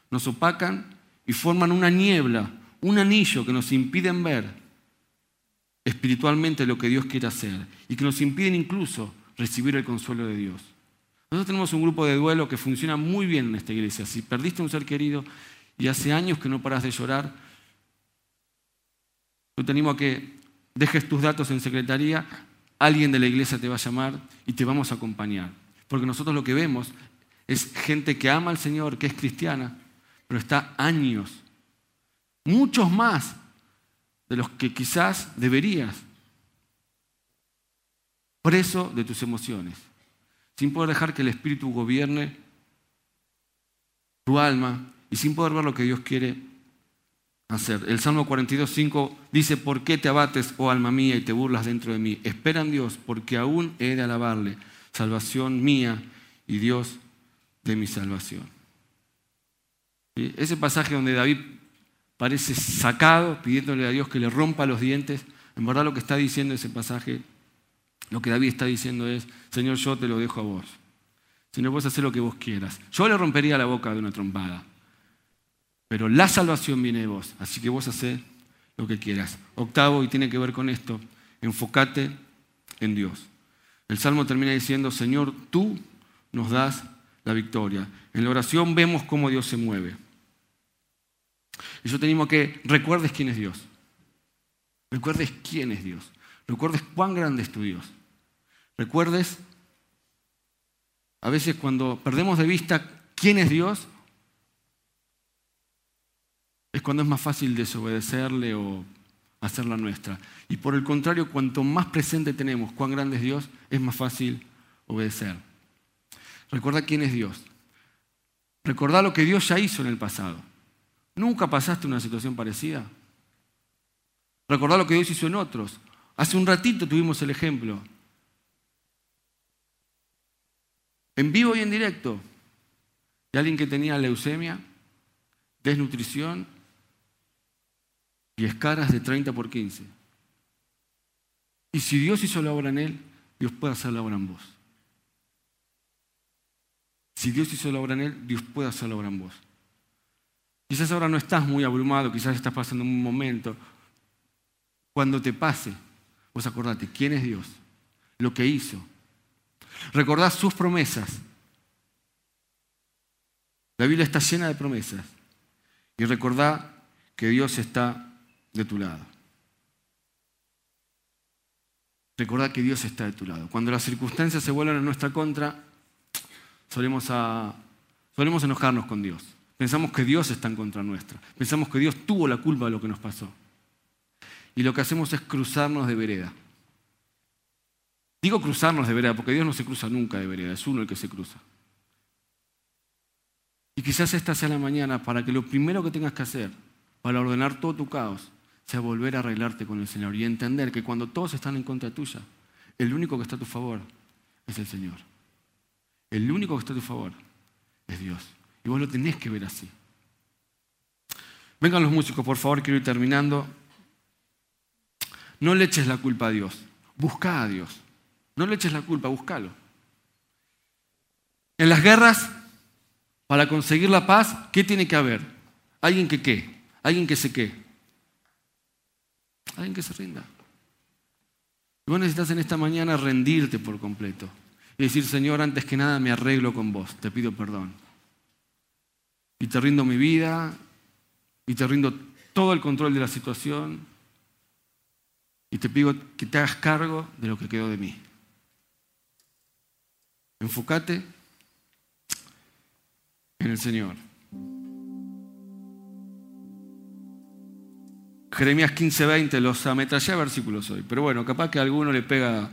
nos opacan y forman una niebla, un anillo que nos impiden ver espiritualmente lo que Dios quiere hacer y que nos impiden incluso recibir el consuelo de Dios. Nosotros tenemos un grupo de duelo que funciona muy bien en esta iglesia. Si perdiste un ser querido y hace años que no paras de llorar, yo te animo a que dejes tus datos en secretaría, alguien de la iglesia te va a llamar y te vamos a acompañar. Porque nosotros lo que vemos es gente que ama al Señor, que es cristiana, pero está años, muchos más de los que quizás deberías preso de tus emociones, sin poder dejar que el Espíritu gobierne tu alma y sin poder ver lo que Dios quiere hacer. El Salmo 42.5 dice, ¿por qué te abates, oh alma mía, y te burlas dentro de mí? Espera en Dios, porque aún he de alabarle, salvación mía y Dios de mi salvación. Ese pasaje donde David parece sacado, pidiéndole a Dios que le rompa los dientes, en verdad lo que está diciendo ese pasaje lo que David está diciendo es, Señor, yo te lo dejo a vos. Señor, vos hacer lo que vos quieras. Yo le rompería la boca de una trompada. Pero la salvación viene de vos. Así que vos hacés lo que quieras. Octavo, y tiene que ver con esto, enfócate en Dios. El Salmo termina diciendo, Señor, tú nos das la victoria. En la oración vemos cómo Dios se mueve. Y yo te que recuerdes quién es Dios. Recuerdes quién es Dios. Recuerdes cuán grande es tu Dios. Recuerdes, a veces cuando perdemos de vista quién es Dios, es cuando es más fácil desobedecerle o hacerla nuestra. Y por el contrario, cuanto más presente tenemos cuán grande es Dios, es más fácil obedecer. Recuerda quién es Dios. Recuerda lo que Dios ya hizo en el pasado. ¿Nunca pasaste una situación parecida? Recordá lo que Dios hizo en otros. Hace un ratito tuvimos el ejemplo en vivo y en directo, de alguien que tenía leucemia, desnutrición y escaras de 30 por 15. Y si Dios hizo la obra en él, Dios puede hacer la obra en vos. Si Dios hizo la obra en él, Dios puede hacer la obra en vos. Quizás ahora no estás muy abrumado, quizás estás pasando un momento. Cuando te pase, vos acordate quién es Dios, lo que hizo. Recordá sus promesas. La Biblia está llena de promesas. Y recordá que Dios está de tu lado. Recordá que Dios está de tu lado. Cuando las circunstancias se vuelven en nuestra contra, solemos, a, solemos enojarnos con Dios. Pensamos que Dios está en contra nuestra. Pensamos que Dios tuvo la culpa de lo que nos pasó. Y lo que hacemos es cruzarnos de vereda. Digo cruzarnos de vereda porque Dios no se cruza nunca de vereda, es uno el que se cruza. Y quizás esta sea la mañana para que lo primero que tengas que hacer para ordenar todo tu caos sea volver a arreglarte con el Señor y entender que cuando todos están en contra tuya, el único que está a tu favor es el Señor. El único que está a tu favor es Dios. Y vos lo tenés que ver así. Vengan los músicos, por favor, quiero ir terminando. No le eches la culpa a Dios. Busca a Dios. No le eches la culpa, búscalo. En las guerras, para conseguir la paz, ¿qué tiene que haber? Alguien que qué, alguien que se qué, Alguien que se rinda. Y vos necesitas en esta mañana rendirte por completo y decir, Señor, antes que nada me arreglo con vos, te pido perdón. Y te rindo mi vida y te rindo todo el control de la situación y te pido que te hagas cargo de lo que quedó de mí. Enfócate en el Señor. Jeremías 15:20, los ametrallé versículos hoy, pero bueno, capaz que a alguno le pega.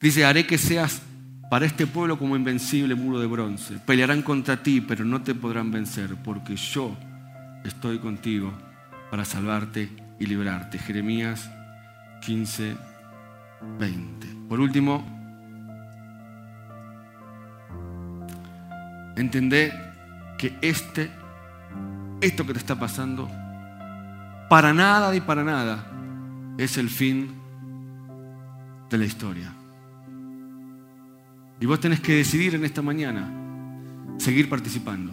Dice, haré que seas para este pueblo como invencible muro de bronce. Pelearán contra ti, pero no te podrán vencer, porque yo estoy contigo para salvarte y librarte. Jeremías 15, 20. Por último, entendé que este, esto que te está pasando, para nada y para nada es el fin de la historia. Y vos tenés que decidir en esta mañana seguir participando.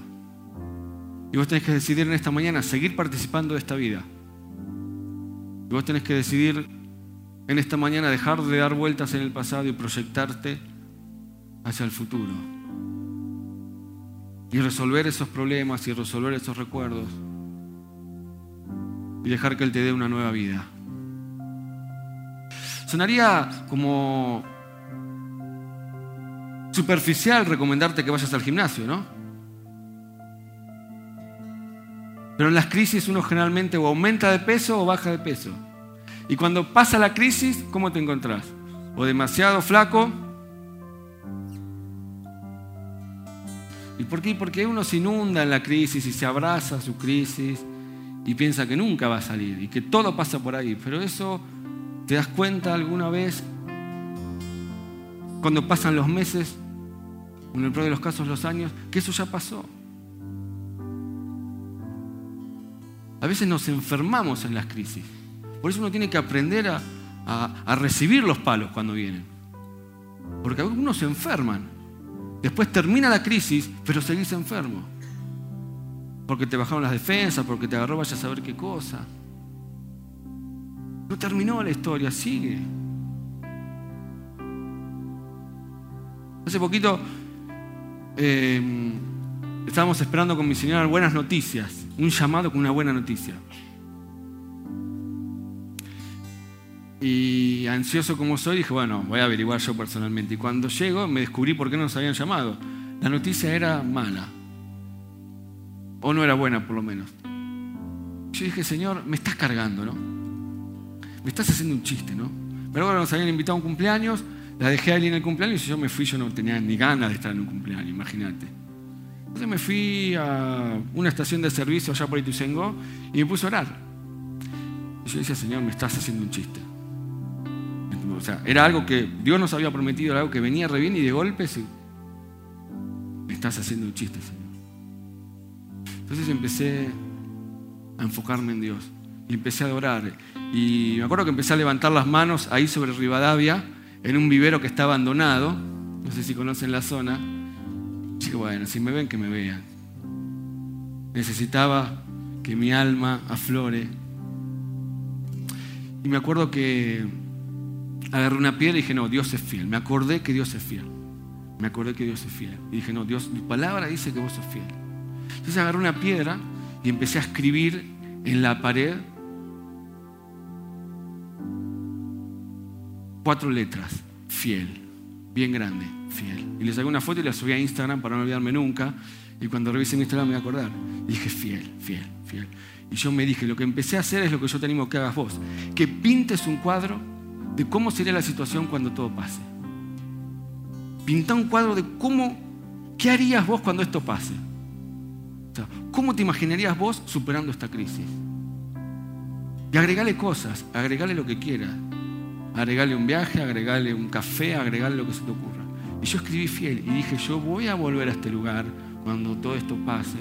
Y vos tenés que decidir en esta mañana seguir participando de esta vida. Y vos tenés que decidir en esta mañana dejar de dar vueltas en el pasado y proyectarte hacia el futuro. Y resolver esos problemas y resolver esos recuerdos y dejar que Él te dé una nueva vida. Sonaría como superficial recomendarte que vayas al gimnasio, ¿no? Pero en las crisis uno generalmente o aumenta de peso o baja de peso. Y cuando pasa la crisis, ¿cómo te encontrás? O demasiado flaco. ¿Y por qué? Porque uno se inunda en la crisis y se abraza a su crisis y piensa que nunca va a salir y que todo pasa por ahí. Pero eso te das cuenta alguna vez cuando pasan los meses, en el peor de los casos los años, que eso ya pasó. A veces nos enfermamos en las crisis. Por eso uno tiene que aprender a, a recibir los palos cuando vienen. Porque algunos se enferman. Después termina la crisis, pero seguís enfermo porque te bajaron las defensas, porque te agarró vaya a saber qué cosa. No terminó la historia, sigue. Hace poquito eh, estábamos esperando con mi señora buenas noticias, un llamado con una buena noticia. Y ansioso como soy, dije, bueno, voy a averiguar yo personalmente. Y cuando llego me descubrí por qué nos habían llamado. La noticia era mala. O no era buena, por lo menos. Yo dije, Señor, me estás cargando, ¿no? Me estás haciendo un chiste, ¿no? Pero ahora nos habían invitado a un cumpleaños, la dejé ahí en el cumpleaños y yo me fui, yo no tenía ni ganas de estar en un cumpleaños, imagínate. Entonces me fui a una estación de servicio allá por Ituzengo y me puse a orar. Y yo decía, Señor, me estás haciendo un chiste. O sea, era algo que Dios nos había prometido, era algo que venía re bien y de golpe me estás haciendo un chiste, Señor. Entonces empecé a enfocarme en Dios y empecé a adorar. Y me acuerdo que empecé a levantar las manos ahí sobre Rivadavia, en un vivero que está abandonado, no sé si conocen la zona, Dije, bueno, si me ven, que me vean. Necesitaba que mi alma aflore. Y me acuerdo que agarré una piedra y dije, no, Dios es fiel. Me acordé que Dios es fiel. Me acordé que Dios es fiel. Y dije, no, Dios, mi palabra dice que vos sos fiel. Entonces agarré una piedra y empecé a escribir en la pared cuatro letras, fiel, bien grande, fiel. Y le saqué una foto y la subí a Instagram para no olvidarme nunca. Y cuando revise mi Instagram me voy a acordar. Y dije, fiel, fiel, fiel. Y yo me dije, lo que empecé a hacer es lo que yo te animo que hagas vos. Que pintes un cuadro de cómo sería la situación cuando todo pase. Pinta un cuadro de cómo, qué harías vos cuando esto pase. O sea, ¿Cómo te imaginarías vos superando esta crisis? Y agregale cosas, agregale lo que quieras. Agregale un viaje, agregale un café, agregale lo que se te ocurra. Y yo escribí fiel y dije, yo voy a volver a este lugar cuando todo esto pase.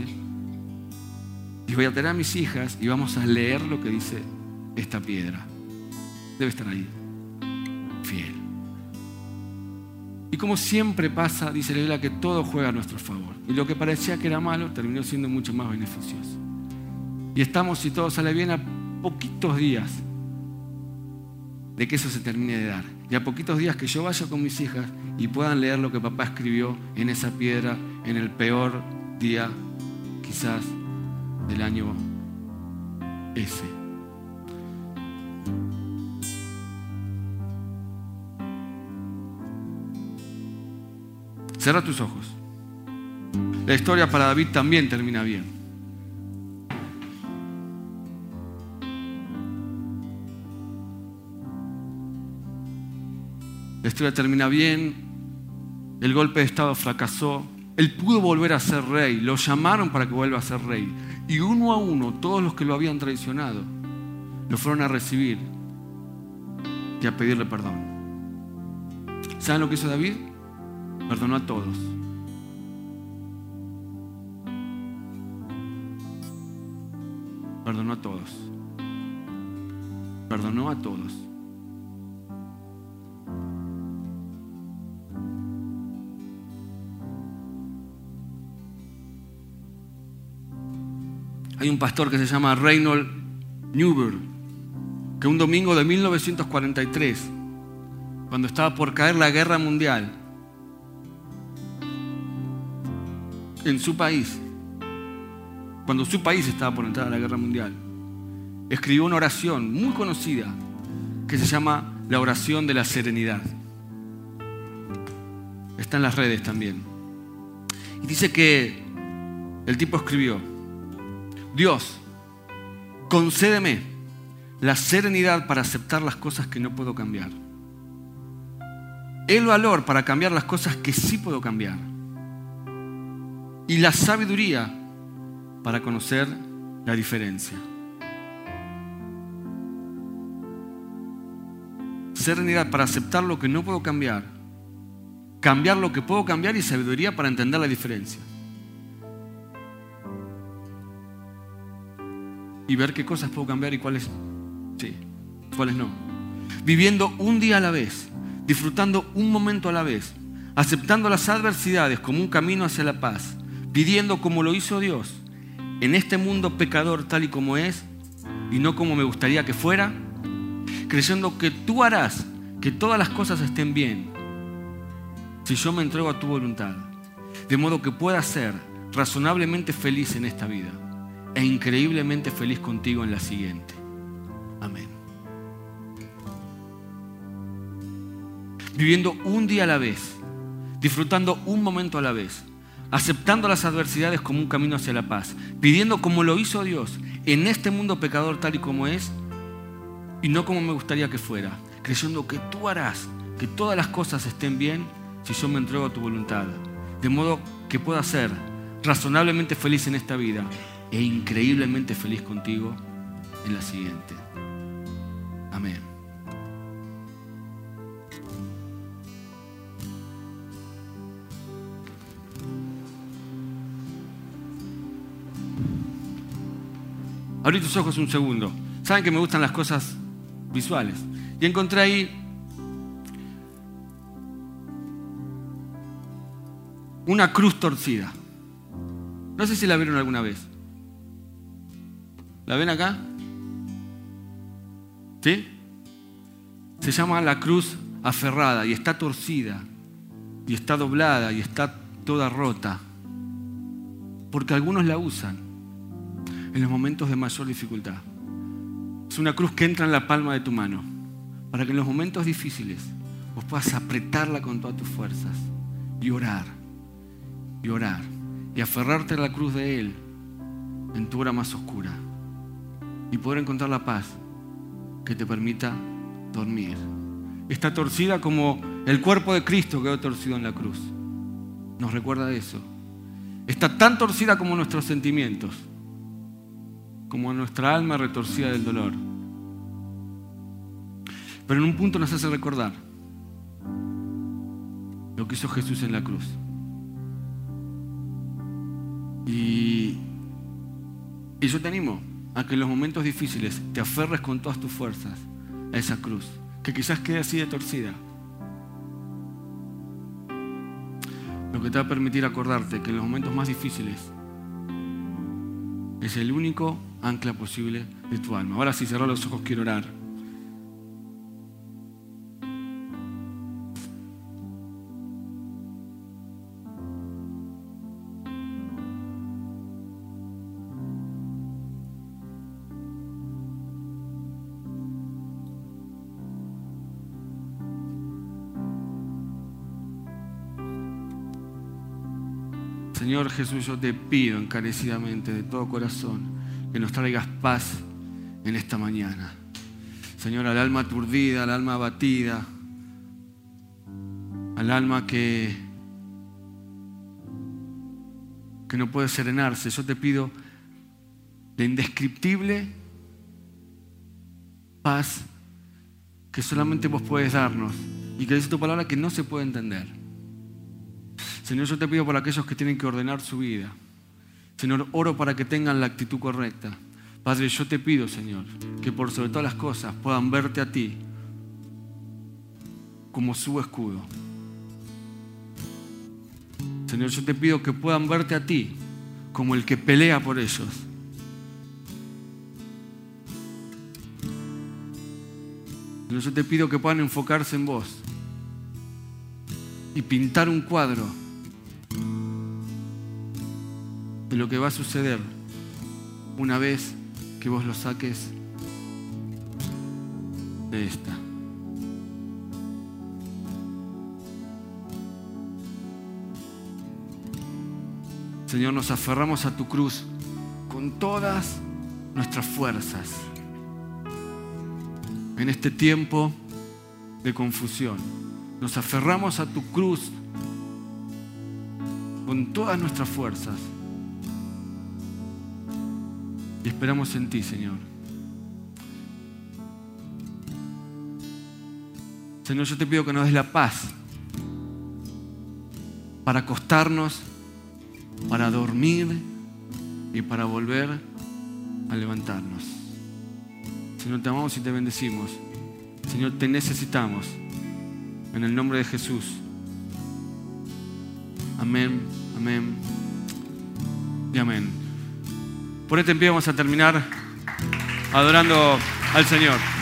Y voy a tener a mis hijas y vamos a leer lo que dice esta piedra. Debe estar ahí. Fiel. Y como siempre pasa, dice la Biblia, que todo juega a nuestro favor. Y lo que parecía que era malo terminó siendo mucho más beneficioso. Y estamos, si todo sale bien, a poquitos días de que eso se termine de dar. Y a poquitos días que yo vaya con mis hijas y puedan leer lo que papá escribió en esa piedra en el peor día quizás del año ese. Cierra tus ojos. La historia para David también termina bien. La historia termina bien. El golpe de Estado fracasó. Él pudo volver a ser rey. Lo llamaron para que vuelva a ser rey. Y uno a uno, todos los que lo habían traicionado, lo fueron a recibir y a pedirle perdón. ¿Saben lo que hizo David? Perdonó a todos. Perdonó a todos. Perdonó a todos. Hay un pastor que se llama Reynold Newber, que un domingo de 1943, cuando estaba por caer la guerra mundial, en su país, cuando su país estaba por entrar a la guerra mundial, escribió una oración muy conocida que se llama la oración de la serenidad. Está en las redes también. Y dice que el tipo escribió, Dios, concédeme la serenidad para aceptar las cosas que no puedo cambiar. El valor para cambiar las cosas que sí puedo cambiar. Y la sabiduría para conocer la diferencia. Serenidad para aceptar lo que no puedo cambiar. Cambiar lo que puedo cambiar y sabiduría para entender la diferencia. Y ver qué cosas puedo cambiar y cuáles sí, cuáles no. Viviendo un día a la vez, disfrutando un momento a la vez, aceptando las adversidades como un camino hacia la paz, pidiendo como lo hizo Dios, en este mundo pecador tal y como es, y no como me gustaría que fuera, creyendo que tú harás que todas las cosas estén bien, si yo me entrego a tu voluntad, de modo que pueda ser razonablemente feliz en esta vida e increíblemente feliz contigo en la siguiente. Amén. Viviendo un día a la vez, disfrutando un momento a la vez, aceptando las adversidades como un camino hacia la paz, pidiendo como lo hizo Dios en este mundo pecador tal y como es, y no como me gustaría que fuera, creyendo que tú harás que todas las cosas estén bien si yo me entrego a tu voluntad, de modo que pueda ser razonablemente feliz en esta vida e increíblemente feliz contigo en la siguiente. Amén. Abrí tus ojos un segundo. Saben que me gustan las cosas visuales. Y encontré ahí una cruz torcida. No sé si la vieron alguna vez. ¿La ven acá? ¿Sí? Se llama la cruz aferrada y está torcida y está doblada y está toda rota. Porque algunos la usan en los momentos de mayor dificultad. Es una cruz que entra en la palma de tu mano para que en los momentos difíciles vos puedas apretarla con todas tus fuerzas y orar, y orar, y aferrarte a la cruz de Él en tu hora más oscura y poder encontrar la paz que te permita dormir. Está torcida como el cuerpo de Cristo quedó torcido en la cruz. Nos recuerda eso. Está tan torcida como nuestros sentimientos, como nuestra alma retorcida del dolor. Pero en un punto nos hace recordar lo que hizo Jesús en la cruz. Y, y yo te animo a que en los momentos difíciles te aferres con todas tus fuerzas a esa cruz, que quizás quede así de torcida. Lo que te va a permitir acordarte que en los momentos más difíciles es el único ancla posible de tu alma. Ahora si cerrar los ojos quiero orar. Señor Jesús, yo te pido encarecidamente de todo corazón que nos traigas paz en esta mañana. Señor, al alma aturdida, al alma abatida, al alma que, que no puede serenarse, yo te pido la indescriptible paz que solamente vos puedes darnos y que dice tu palabra que no se puede entender. Señor, yo te pido por aquellos que tienen que ordenar su vida. Señor, oro para que tengan la actitud correcta. Padre, yo te pido, Señor, que por sobre todas las cosas puedan verte a ti como su escudo. Señor, yo te pido que puedan verte a ti como el que pelea por ellos. Señor, yo te pido que puedan enfocarse en vos y pintar un cuadro lo que va a suceder una vez que vos lo saques de esta. Señor, nos aferramos a tu cruz con todas nuestras fuerzas en este tiempo de confusión. Nos aferramos a tu cruz con todas nuestras fuerzas y esperamos en ti, Señor. Señor, yo te pido que nos des la paz para acostarnos, para dormir y para volver a levantarnos. Señor, te amamos y te bendecimos. Señor, te necesitamos. En el nombre de Jesús. Amén, amén y amén. Por este en pie vamos a terminar adorando al Señor.